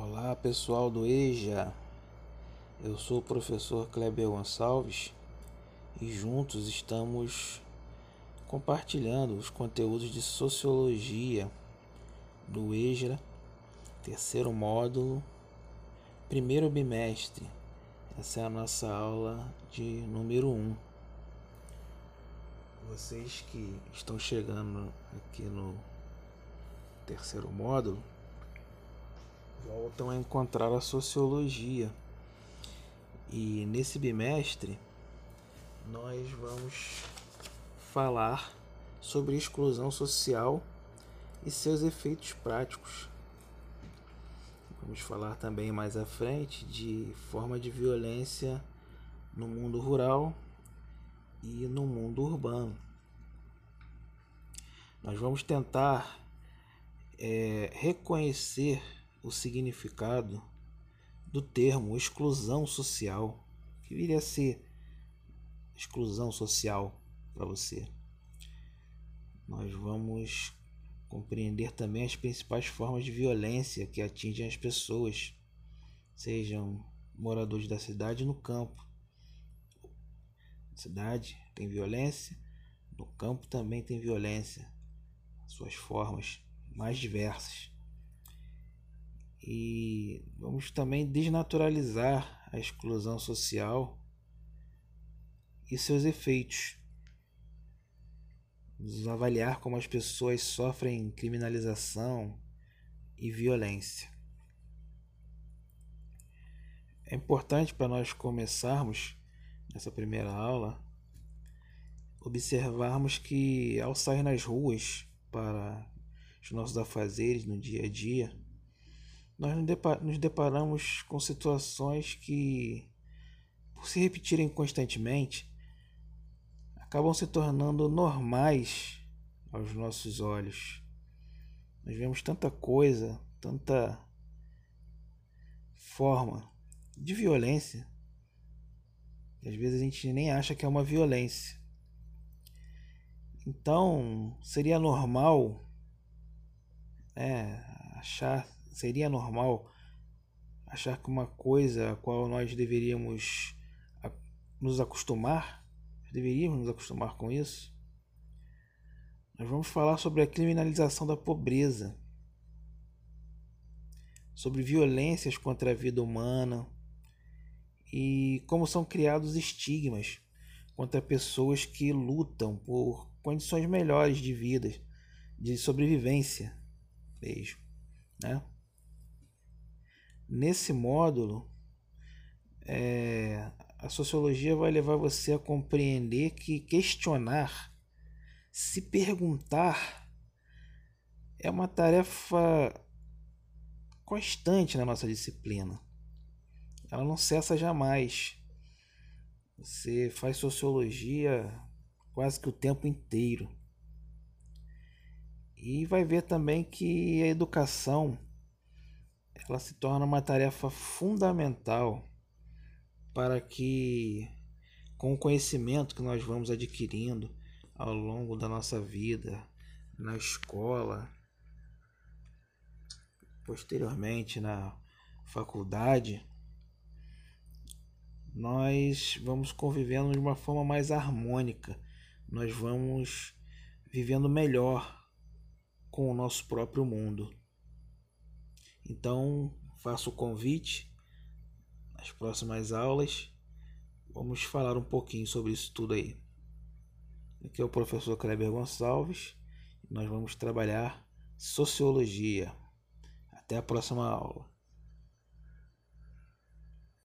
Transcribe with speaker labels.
Speaker 1: Olá pessoal do EJA, eu sou o professor Kleber Gonçalves e juntos estamos compartilhando os conteúdos de Sociologia do EJA, terceiro módulo, primeiro bimestre. Essa é a nossa aula de número 1. Um. Vocês que estão chegando aqui no terceiro módulo, voltam a encontrar a sociologia. E nesse bimestre nós vamos falar sobre exclusão social e seus efeitos práticos. Vamos falar também mais à frente de forma de violência no mundo rural e no mundo urbano. Nós vamos tentar é, reconhecer o significado do termo exclusão social, que viria a ser exclusão social para você. Nós vamos compreender também as principais formas de violência que atingem as pessoas, sejam moradores da cidade no campo. Na cidade tem violência, no campo também tem violência, suas formas mais diversas. E vamos também desnaturalizar a exclusão social e seus efeitos. Vamos avaliar como as pessoas sofrem criminalização e violência. É importante para nós começarmos nessa primeira aula observarmos que ao sair nas ruas para os nossos afazeres no dia a dia, nós nos deparamos com situações que, por se repetirem constantemente, acabam se tornando normais aos nossos olhos. Nós vemos tanta coisa, tanta forma de violência, que às vezes a gente nem acha que é uma violência. Então, seria normal é, achar seria normal achar que uma coisa a qual nós deveríamos nos acostumar, deveríamos nos acostumar com isso. Nós vamos falar sobre a criminalização da pobreza, sobre violências contra a vida humana e como são criados estigmas contra pessoas que lutam por condições melhores de vida, de sobrevivência mesmo, né? Nesse módulo, é, a sociologia vai levar você a compreender que questionar, se perguntar, é uma tarefa constante na nossa disciplina. Ela não cessa jamais. Você faz sociologia quase que o tempo inteiro. E vai ver também que a educação ela se torna uma tarefa fundamental para que, com o conhecimento que nós vamos adquirindo ao longo da nossa vida, na escola, posteriormente na faculdade, nós vamos convivendo de uma forma mais harmônica, nós vamos vivendo melhor com o nosso próprio mundo. Então, faço o convite nas próximas aulas. Vamos falar um pouquinho sobre isso tudo aí. Aqui é o professor Kleber Gonçalves nós vamos trabalhar sociologia. Até a próxima aula.